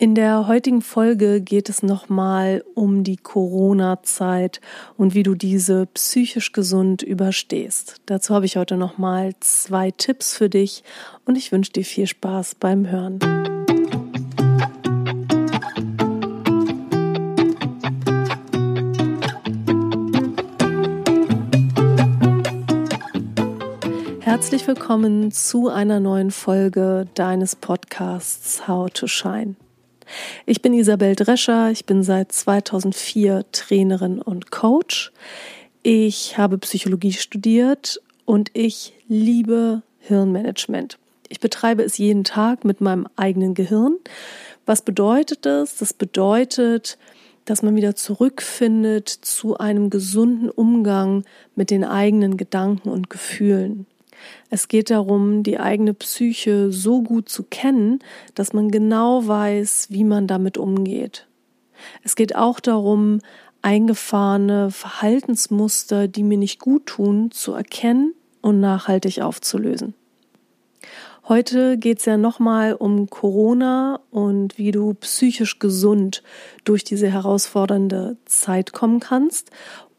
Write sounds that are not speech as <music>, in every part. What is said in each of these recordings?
In der heutigen Folge geht es nochmal um die Corona-Zeit und wie du diese psychisch gesund überstehst. Dazu habe ich heute nochmal zwei Tipps für dich und ich wünsche dir viel Spaß beim Hören. Herzlich willkommen zu einer neuen Folge deines Podcasts How to Shine. Ich bin Isabel Drescher, ich bin seit 2004 Trainerin und Coach. Ich habe Psychologie studiert und ich liebe Hirnmanagement. Ich betreibe es jeden Tag mit meinem eigenen Gehirn. Was bedeutet das? Das bedeutet, dass man wieder zurückfindet zu einem gesunden Umgang mit den eigenen Gedanken und Gefühlen. Es geht darum, die eigene Psyche so gut zu kennen, dass man genau weiß, wie man damit umgeht. Es geht auch darum, eingefahrene Verhaltensmuster, die mir nicht gut tun, zu erkennen und nachhaltig aufzulösen. Heute geht es ja nochmal um Corona und wie du psychisch gesund durch diese herausfordernde Zeit kommen kannst.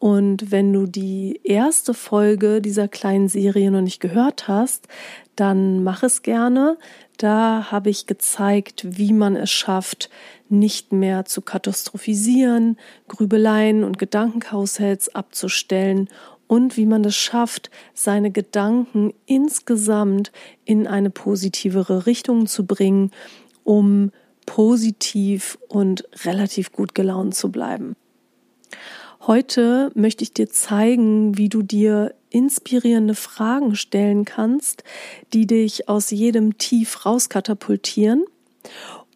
Und wenn du die erste Folge dieser kleinen Serie noch nicht gehört hast, dann mach es gerne. Da habe ich gezeigt, wie man es schafft, nicht mehr zu katastrophisieren, Grübeleien und Gedankenkaussells abzustellen und wie man es schafft, seine Gedanken insgesamt in eine positivere Richtung zu bringen, um positiv und relativ gut gelaunt zu bleiben. Heute möchte ich dir zeigen, wie du dir inspirierende Fragen stellen kannst, die dich aus jedem Tief rauskatapultieren.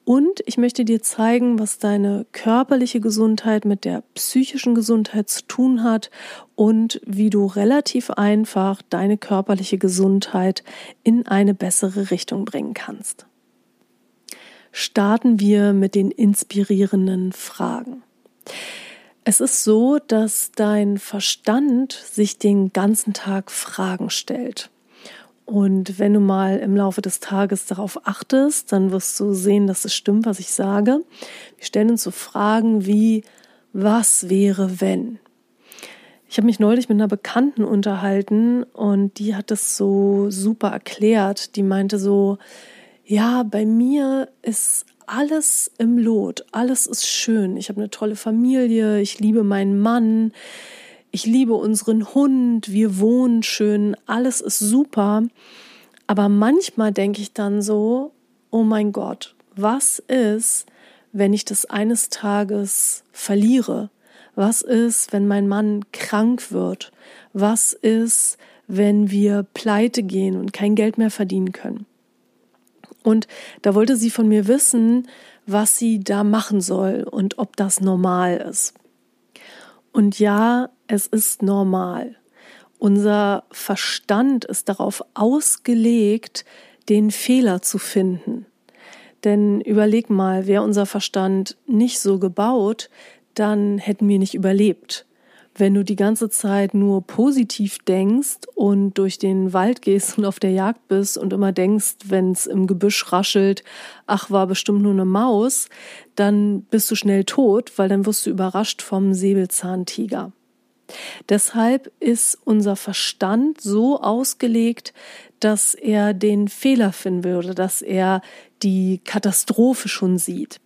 Und ich möchte dir zeigen, was deine körperliche Gesundheit mit der psychischen Gesundheit zu tun hat und wie du relativ einfach deine körperliche Gesundheit in eine bessere Richtung bringen kannst. Starten wir mit den inspirierenden Fragen. Es ist so, dass dein Verstand sich den ganzen Tag Fragen stellt. Und wenn du mal im Laufe des Tages darauf achtest, dann wirst du sehen, dass es stimmt, was ich sage. Wir stellen uns so Fragen wie, was wäre, wenn? Ich habe mich neulich mit einer Bekannten unterhalten und die hat das so super erklärt. Die meinte so, ja, bei mir ist alles im Lot, alles ist schön. Ich habe eine tolle Familie, ich liebe meinen Mann, ich liebe unseren Hund, wir wohnen schön, alles ist super. Aber manchmal denke ich dann so, oh mein Gott, was ist, wenn ich das eines Tages verliere? Was ist, wenn mein Mann krank wird? Was ist, wenn wir pleite gehen und kein Geld mehr verdienen können? Und da wollte sie von mir wissen, was sie da machen soll und ob das normal ist. Und ja, es ist normal. Unser Verstand ist darauf ausgelegt, den Fehler zu finden. Denn überleg mal, wäre unser Verstand nicht so gebaut, dann hätten wir nicht überlebt wenn du die ganze Zeit nur positiv denkst und durch den Wald gehst und auf der Jagd bist und immer denkst, wenn es im Gebüsch raschelt, ach, war bestimmt nur eine Maus, dann bist du schnell tot, weil dann wirst du überrascht vom Säbelzahntiger. Deshalb ist unser Verstand so ausgelegt, dass er den Fehler finden würde, dass er die Katastrophe schon sieht.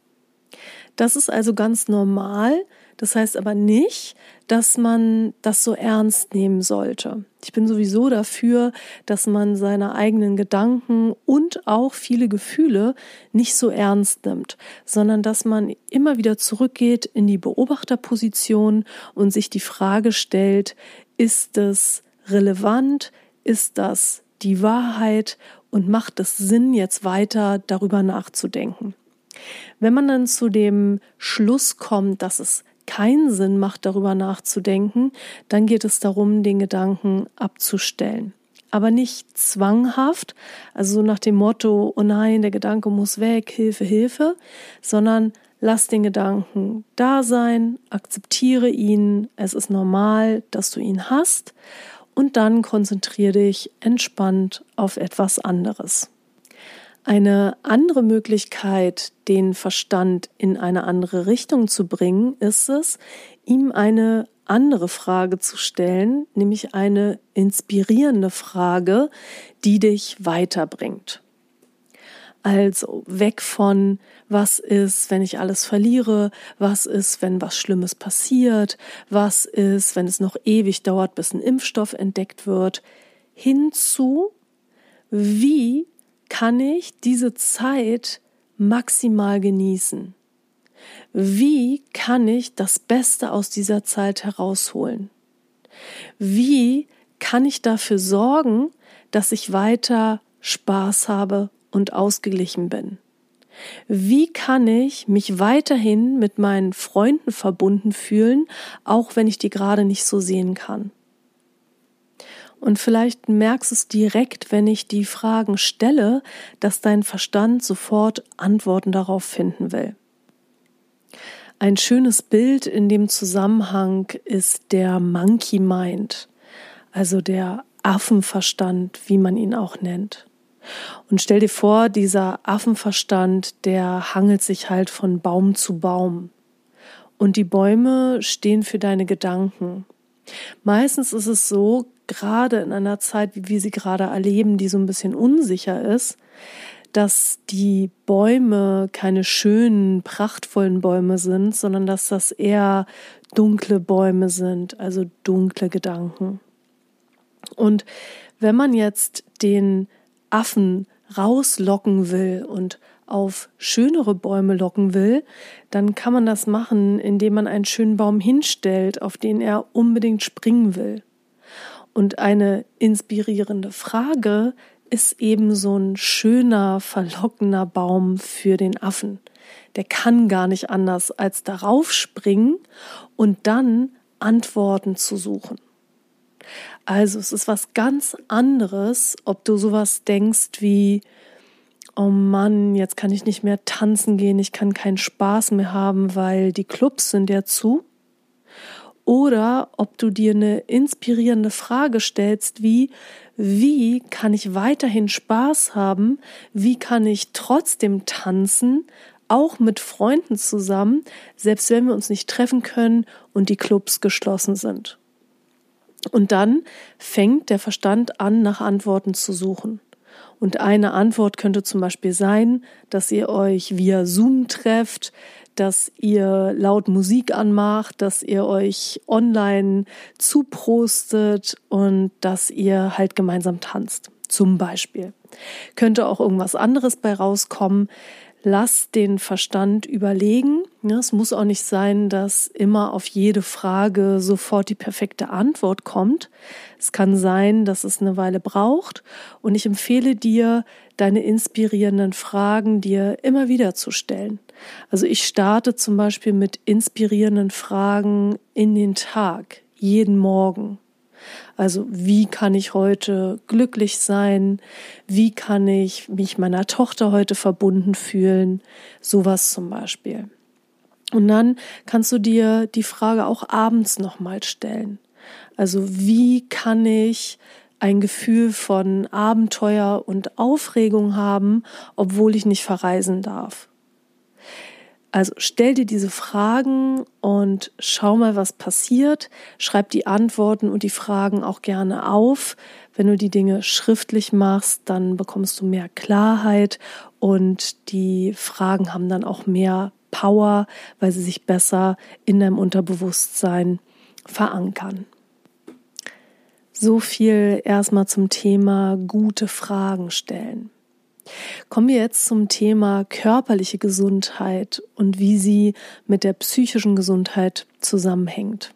Das ist also ganz normal, das heißt aber nicht, dass man das so ernst nehmen sollte. Ich bin sowieso dafür, dass man seine eigenen Gedanken und auch viele Gefühle nicht so ernst nimmt, sondern dass man immer wieder zurückgeht in die Beobachterposition und sich die Frage stellt, ist es relevant? Ist das die Wahrheit? Und macht es Sinn, jetzt weiter darüber nachzudenken? Wenn man dann zu dem Schluss kommt, dass es keinen Sinn macht, darüber nachzudenken, dann geht es darum, den Gedanken abzustellen. Aber nicht zwanghaft, also so nach dem Motto, oh nein, der Gedanke muss weg, Hilfe, Hilfe, sondern lass den Gedanken da sein, akzeptiere ihn, es ist normal, dass du ihn hast und dann konzentriere dich entspannt auf etwas anderes. Eine andere Möglichkeit, den Verstand in eine andere Richtung zu bringen, ist es, ihm eine andere Frage zu stellen, nämlich eine inspirierende Frage, die dich weiterbringt. Also weg von, was ist, wenn ich alles verliere, was ist, wenn was Schlimmes passiert, was ist, wenn es noch ewig dauert, bis ein Impfstoff entdeckt wird, hinzu, wie kann ich diese Zeit maximal genießen? Wie kann ich das Beste aus dieser Zeit herausholen? Wie kann ich dafür sorgen, dass ich weiter Spaß habe und ausgeglichen bin? Wie kann ich mich weiterhin mit meinen Freunden verbunden fühlen, auch wenn ich die gerade nicht so sehen kann? Und vielleicht merkst es direkt, wenn ich die Fragen stelle, dass dein Verstand sofort Antworten darauf finden will. Ein schönes Bild in dem Zusammenhang ist der Monkey Mind, also der Affenverstand, wie man ihn auch nennt. Und stell dir vor, dieser Affenverstand, der hangelt sich halt von Baum zu Baum. Und die Bäume stehen für deine Gedanken. Meistens ist es so, gerade in einer Zeit, wie wir sie gerade erleben, die so ein bisschen unsicher ist, dass die Bäume keine schönen, prachtvollen Bäume sind, sondern dass das eher dunkle Bäume sind, also dunkle Gedanken. Und wenn man jetzt den Affen rauslocken will und auf schönere Bäume locken will, dann kann man das machen, indem man einen schönen Baum hinstellt, auf den er unbedingt springen will. Und eine inspirierende Frage ist eben so ein schöner, verlockender Baum für den Affen. Der kann gar nicht anders, als darauf springen und dann Antworten zu suchen. Also es ist was ganz anderes, ob du sowas denkst wie, oh Mann, jetzt kann ich nicht mehr tanzen gehen, ich kann keinen Spaß mehr haben, weil die Clubs sind ja zu. Oder ob du dir eine inspirierende Frage stellst, wie, wie kann ich weiterhin Spaß haben? Wie kann ich trotzdem tanzen? Auch mit Freunden zusammen, selbst wenn wir uns nicht treffen können und die Clubs geschlossen sind. Und dann fängt der Verstand an, nach Antworten zu suchen. Und eine Antwort könnte zum Beispiel sein, dass ihr euch via Zoom trefft, dass ihr laut Musik anmacht, dass ihr euch online zuprostet und dass ihr halt gemeinsam tanzt. Zum Beispiel. Könnte auch irgendwas anderes bei rauskommen lass den Verstand überlegen. Es muss auch nicht sein, dass immer auf jede Frage sofort die perfekte Antwort kommt. Es kann sein, dass es eine Weile braucht. Und ich empfehle dir, deine inspirierenden Fragen dir immer wieder zu stellen. Also ich starte zum Beispiel mit inspirierenden Fragen in den Tag, jeden Morgen. Also wie kann ich heute glücklich sein? Wie kann ich mich meiner Tochter heute verbunden fühlen? Sowas zum Beispiel. Und dann kannst du dir die Frage auch abends nochmal stellen. Also wie kann ich ein Gefühl von Abenteuer und Aufregung haben, obwohl ich nicht verreisen darf? Also stell dir diese Fragen und schau mal, was passiert. Schreib die Antworten und die Fragen auch gerne auf. Wenn du die Dinge schriftlich machst, dann bekommst du mehr Klarheit und die Fragen haben dann auch mehr Power, weil sie sich besser in deinem Unterbewusstsein verankern. So viel erstmal zum Thema gute Fragen stellen. Kommen wir jetzt zum Thema körperliche Gesundheit und wie sie mit der psychischen Gesundheit zusammenhängt.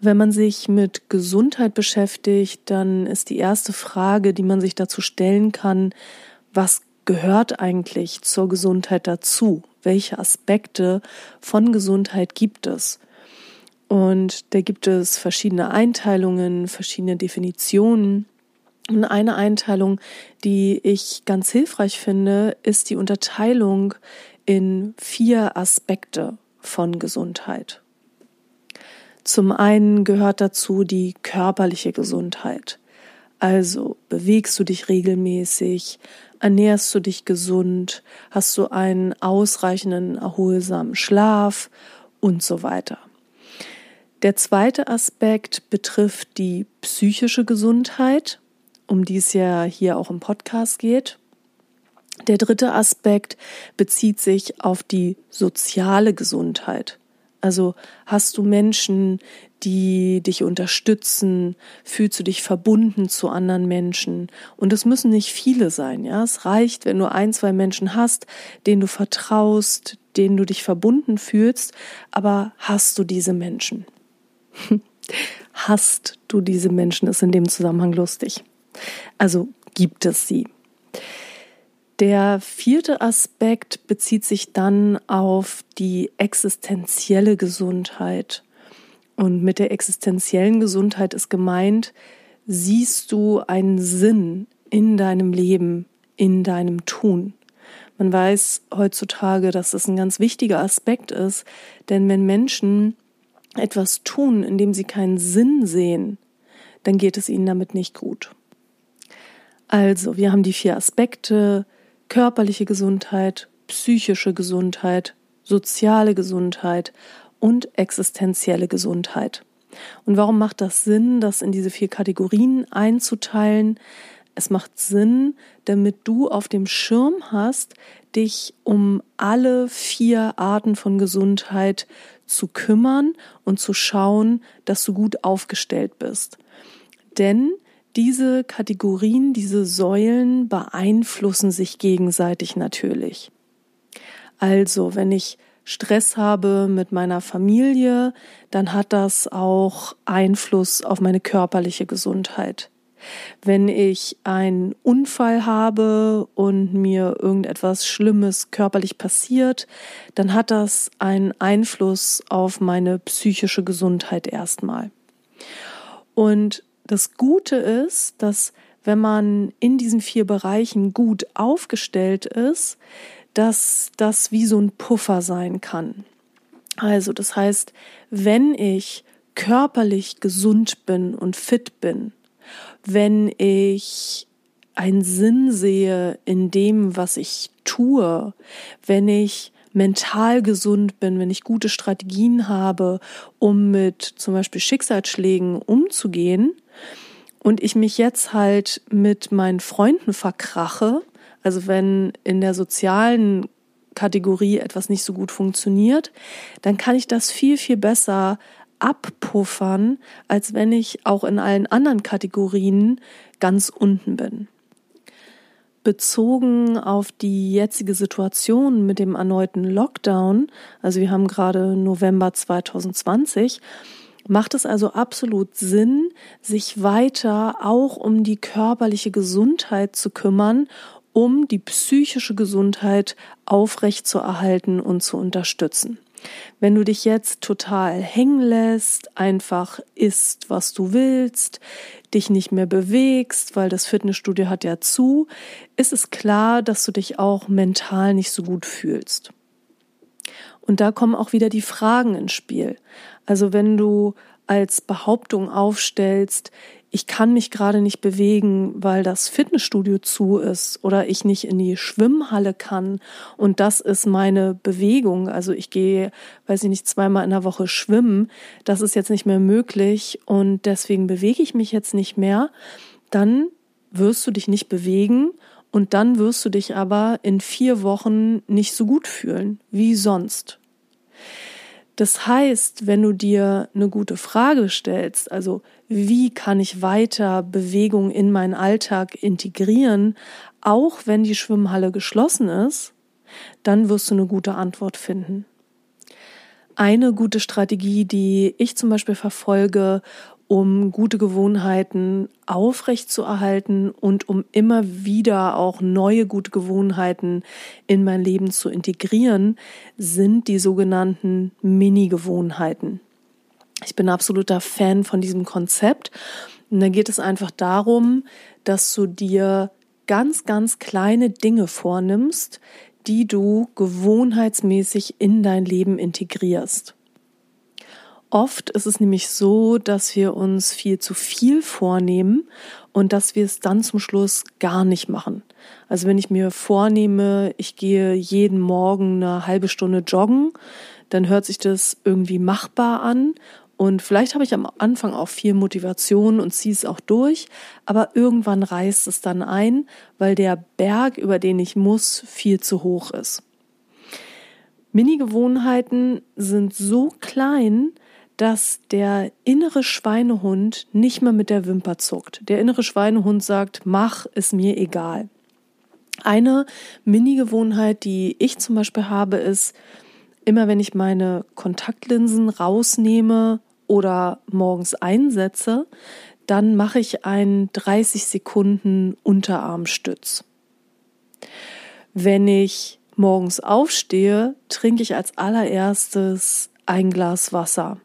Wenn man sich mit Gesundheit beschäftigt, dann ist die erste Frage, die man sich dazu stellen kann, was gehört eigentlich zur Gesundheit dazu? Welche Aspekte von Gesundheit gibt es? Und da gibt es verschiedene Einteilungen, verschiedene Definitionen. Und eine Einteilung, die ich ganz hilfreich finde, ist die Unterteilung in vier Aspekte von Gesundheit. Zum einen gehört dazu die körperliche Gesundheit. Also bewegst du dich regelmäßig, ernährst du dich gesund, hast du einen ausreichenden, erholsamen Schlaf und so weiter. Der zweite Aspekt betrifft die psychische Gesundheit, um die es ja hier auch im Podcast geht. Der dritte Aspekt bezieht sich auf die soziale Gesundheit. Also hast du Menschen, die dich unterstützen, fühlst du dich verbunden zu anderen Menschen. Und es müssen nicht viele sein, ja. Es reicht, wenn du ein, zwei Menschen hast, denen du vertraust, denen du dich verbunden fühlst, aber hast du diese Menschen? <laughs> hast du diese Menschen, ist in dem Zusammenhang lustig. Also gibt es sie. Der vierte Aspekt bezieht sich dann auf die existenzielle Gesundheit. Und mit der existenziellen Gesundheit ist gemeint, siehst du einen Sinn in deinem Leben, in deinem Tun. Man weiß heutzutage, dass das ein ganz wichtiger Aspekt ist, denn wenn Menschen etwas tun, in dem sie keinen Sinn sehen, dann geht es ihnen damit nicht gut. Also, wir haben die vier Aspekte, körperliche Gesundheit, psychische Gesundheit, soziale Gesundheit und existenzielle Gesundheit. Und warum macht das Sinn, das in diese vier Kategorien einzuteilen? Es macht Sinn, damit du auf dem Schirm hast, dich um alle vier Arten von Gesundheit zu kümmern und zu schauen, dass du gut aufgestellt bist. Denn diese Kategorien, diese Säulen beeinflussen sich gegenseitig natürlich. Also, wenn ich Stress habe mit meiner Familie, dann hat das auch Einfluss auf meine körperliche Gesundheit. Wenn ich einen Unfall habe und mir irgendetwas Schlimmes körperlich passiert, dann hat das einen Einfluss auf meine psychische Gesundheit erstmal. Und das Gute ist, dass wenn man in diesen vier Bereichen gut aufgestellt ist, dass das wie so ein Puffer sein kann. Also das heißt, wenn ich körperlich gesund bin und fit bin, wenn ich einen Sinn sehe in dem, was ich tue, wenn ich mental gesund bin, wenn ich gute Strategien habe, um mit zum Beispiel Schicksalsschlägen umzugehen, und ich mich jetzt halt mit meinen Freunden verkrache, also wenn in der sozialen Kategorie etwas nicht so gut funktioniert, dann kann ich das viel, viel besser abpuffern, als wenn ich auch in allen anderen Kategorien ganz unten bin. Bezogen auf die jetzige Situation mit dem erneuten Lockdown, also wir haben gerade November 2020, macht es also absolut Sinn, sich weiter auch um die körperliche Gesundheit zu kümmern, um die psychische Gesundheit aufrechtzuerhalten und zu unterstützen. Wenn du dich jetzt total hängen lässt, einfach isst, was du willst, dich nicht mehr bewegst, weil das Fitnessstudio hat ja zu, ist es klar, dass du dich auch mental nicht so gut fühlst. Und da kommen auch wieder die Fragen ins Spiel. Also wenn du als Behauptung aufstellst, ich kann mich gerade nicht bewegen, weil das Fitnessstudio zu ist oder ich nicht in die Schwimmhalle kann und das ist meine Bewegung. Also ich gehe, weiß ich nicht, zweimal in der Woche schwimmen. Das ist jetzt nicht mehr möglich und deswegen bewege ich mich jetzt nicht mehr. Dann wirst du dich nicht bewegen und dann wirst du dich aber in vier Wochen nicht so gut fühlen wie sonst. Das heißt, wenn du dir eine gute Frage stellst, also wie kann ich weiter Bewegung in meinen Alltag integrieren, auch wenn die Schwimmhalle geschlossen ist, dann wirst du eine gute Antwort finden. Eine gute Strategie, die ich zum Beispiel verfolge, um gute Gewohnheiten aufrechtzuerhalten und um immer wieder auch neue gute Gewohnheiten in mein Leben zu integrieren, sind die sogenannten Mini-Gewohnheiten. Ich bin absoluter Fan von diesem Konzept. Und da geht es einfach darum, dass du dir ganz, ganz kleine Dinge vornimmst, die du gewohnheitsmäßig in dein Leben integrierst. Oft ist es nämlich so, dass wir uns viel zu viel vornehmen und dass wir es dann zum Schluss gar nicht machen. Also wenn ich mir vornehme, ich gehe jeden Morgen eine halbe Stunde joggen, dann hört sich das irgendwie machbar an und vielleicht habe ich am Anfang auch viel Motivation und ziehe es auch durch, aber irgendwann reißt es dann ein, weil der Berg, über den ich muss, viel zu hoch ist. Mini-Gewohnheiten sind so klein, dass der innere Schweinehund nicht mehr mit der Wimper zuckt. Der innere Schweinehund sagt, mach, ist mir egal. Eine Mini-Gewohnheit, die ich zum Beispiel habe, ist, immer wenn ich meine Kontaktlinsen rausnehme oder morgens einsetze, dann mache ich einen 30 Sekunden Unterarmstütz. Wenn ich morgens aufstehe, trinke ich als allererstes ein Glas Wasser.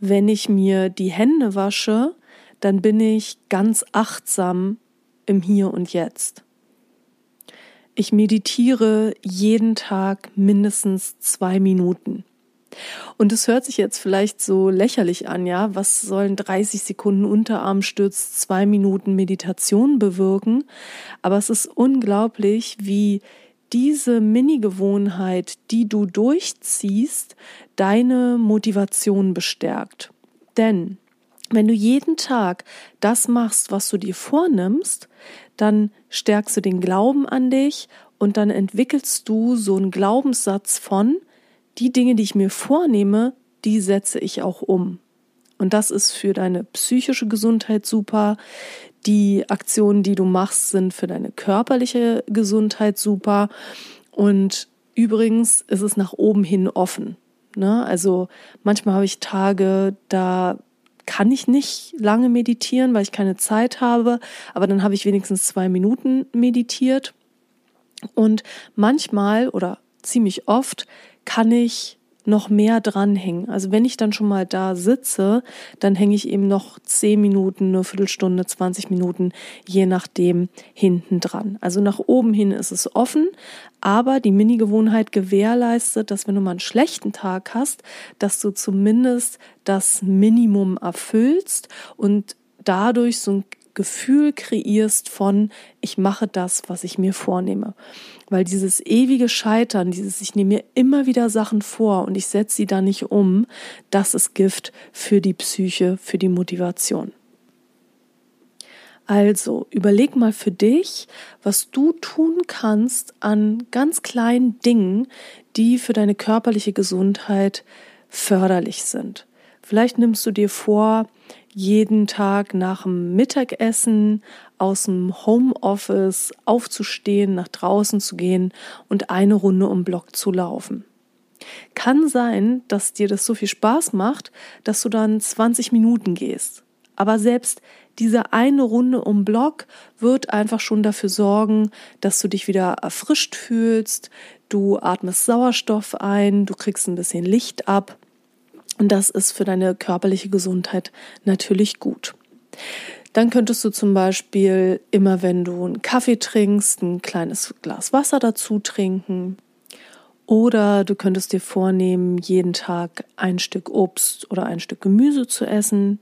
Wenn ich mir die Hände wasche, dann bin ich ganz achtsam im Hier und Jetzt. Ich meditiere jeden Tag mindestens zwei Minuten. Und es hört sich jetzt vielleicht so lächerlich an, ja, was sollen 30 Sekunden Unterarmstütz, zwei Minuten Meditation bewirken? Aber es ist unglaublich, wie diese Mini-Gewohnheit, die du durchziehst, deine Motivation bestärkt. Denn wenn du jeden Tag das machst, was du dir vornimmst, dann stärkst du den Glauben an dich und dann entwickelst du so einen Glaubenssatz von, die Dinge, die ich mir vornehme, die setze ich auch um. Und das ist für deine psychische Gesundheit super. Die Aktionen, die du machst, sind für deine körperliche Gesundheit super. Und übrigens ist es nach oben hin offen. Ne? Also manchmal habe ich Tage, da kann ich nicht lange meditieren, weil ich keine Zeit habe, aber dann habe ich wenigstens zwei Minuten meditiert. Und manchmal oder ziemlich oft kann ich noch mehr dranhängen. Also wenn ich dann schon mal da sitze, dann hänge ich eben noch zehn Minuten, eine Viertelstunde, 20 Minuten, je nachdem hinten dran. Also nach oben hin ist es offen, aber die Mini-Gewohnheit gewährleistet, dass wenn du mal einen schlechten Tag hast, dass du zumindest das Minimum erfüllst und dadurch so ein Gefühl kreierst von, ich mache das, was ich mir vornehme. Weil dieses ewige Scheitern, dieses, ich nehme mir immer wieder Sachen vor und ich setze sie da nicht um, das ist Gift für die Psyche, für die Motivation. Also überleg mal für dich, was du tun kannst an ganz kleinen Dingen, die für deine körperliche Gesundheit förderlich sind. Vielleicht nimmst du dir vor, jeden Tag nach dem Mittagessen aus dem Homeoffice aufzustehen, nach draußen zu gehen und eine Runde um Block zu laufen. Kann sein, dass dir das so viel Spaß macht, dass du dann 20 Minuten gehst. Aber selbst diese eine Runde um Block wird einfach schon dafür sorgen, dass du dich wieder erfrischt fühlst, du atmest Sauerstoff ein, du kriegst ein bisschen Licht ab und das ist für deine körperliche Gesundheit natürlich gut. Dann könntest du zum Beispiel immer, wenn du einen Kaffee trinkst, ein kleines Glas Wasser dazu trinken. Oder du könntest dir vornehmen, jeden Tag ein Stück Obst oder ein Stück Gemüse zu essen.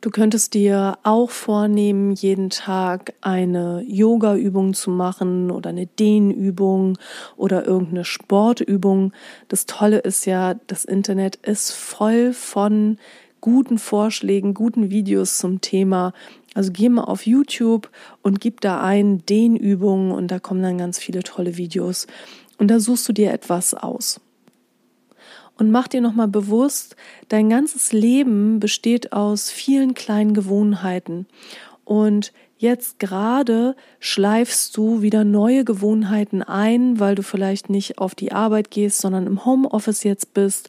Du könntest dir auch vornehmen, jeden Tag eine Yoga-Übung zu machen oder eine Dehnübung oder irgendeine Sportübung. Das Tolle ist ja, das Internet ist voll von guten Vorschlägen, guten Videos zum Thema. Also geh mal auf YouTube und gib da ein Dehnübungen und da kommen dann ganz viele tolle Videos. Und da suchst du dir etwas aus und mach dir nochmal bewusst, dein ganzes Leben besteht aus vielen kleinen Gewohnheiten. Und jetzt gerade schleifst du wieder neue Gewohnheiten ein, weil du vielleicht nicht auf die Arbeit gehst, sondern im Homeoffice jetzt bist.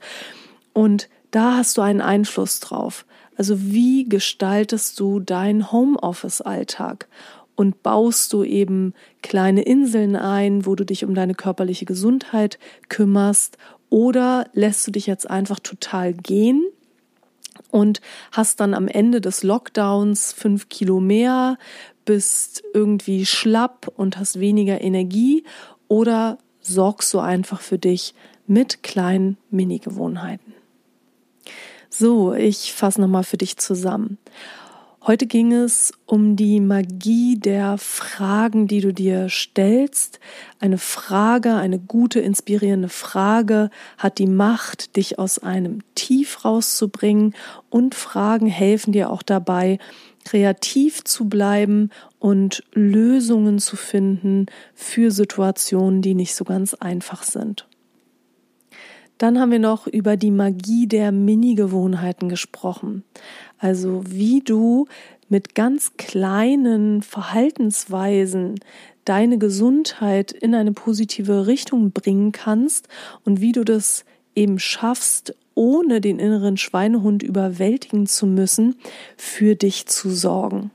Und da hast du einen Einfluss drauf. Also wie gestaltest du deinen Homeoffice-Alltag? Und baust du eben kleine Inseln ein, wo du dich um deine körperliche Gesundheit kümmerst oder lässt du dich jetzt einfach total gehen und hast dann am Ende des Lockdowns fünf Kilo mehr, bist irgendwie schlapp und hast weniger Energie oder sorgst du einfach für dich mit kleinen Mini-Gewohnheiten? So, ich fasse nochmal für dich zusammen. Heute ging es um die Magie der Fragen, die du dir stellst. Eine Frage, eine gute, inspirierende Frage hat die Macht, dich aus einem Tief rauszubringen und Fragen helfen dir auch dabei, kreativ zu bleiben und Lösungen zu finden für Situationen, die nicht so ganz einfach sind. Dann haben wir noch über die Magie der Mini-Gewohnheiten gesprochen. Also wie du mit ganz kleinen Verhaltensweisen deine Gesundheit in eine positive Richtung bringen kannst und wie du das eben schaffst, ohne den inneren Schweinehund überwältigen zu müssen, für dich zu sorgen.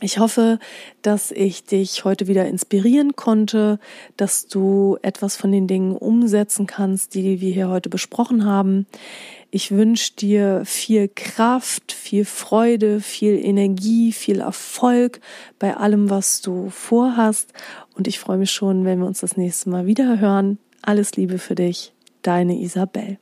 Ich hoffe, dass ich dich heute wieder inspirieren konnte, dass du etwas von den Dingen umsetzen kannst, die wir hier heute besprochen haben. Ich wünsche dir viel Kraft, viel Freude, viel Energie, viel Erfolg bei allem, was du vorhast. Und ich freue mich schon, wenn wir uns das nächste Mal wieder hören. Alles Liebe für dich, deine Isabel.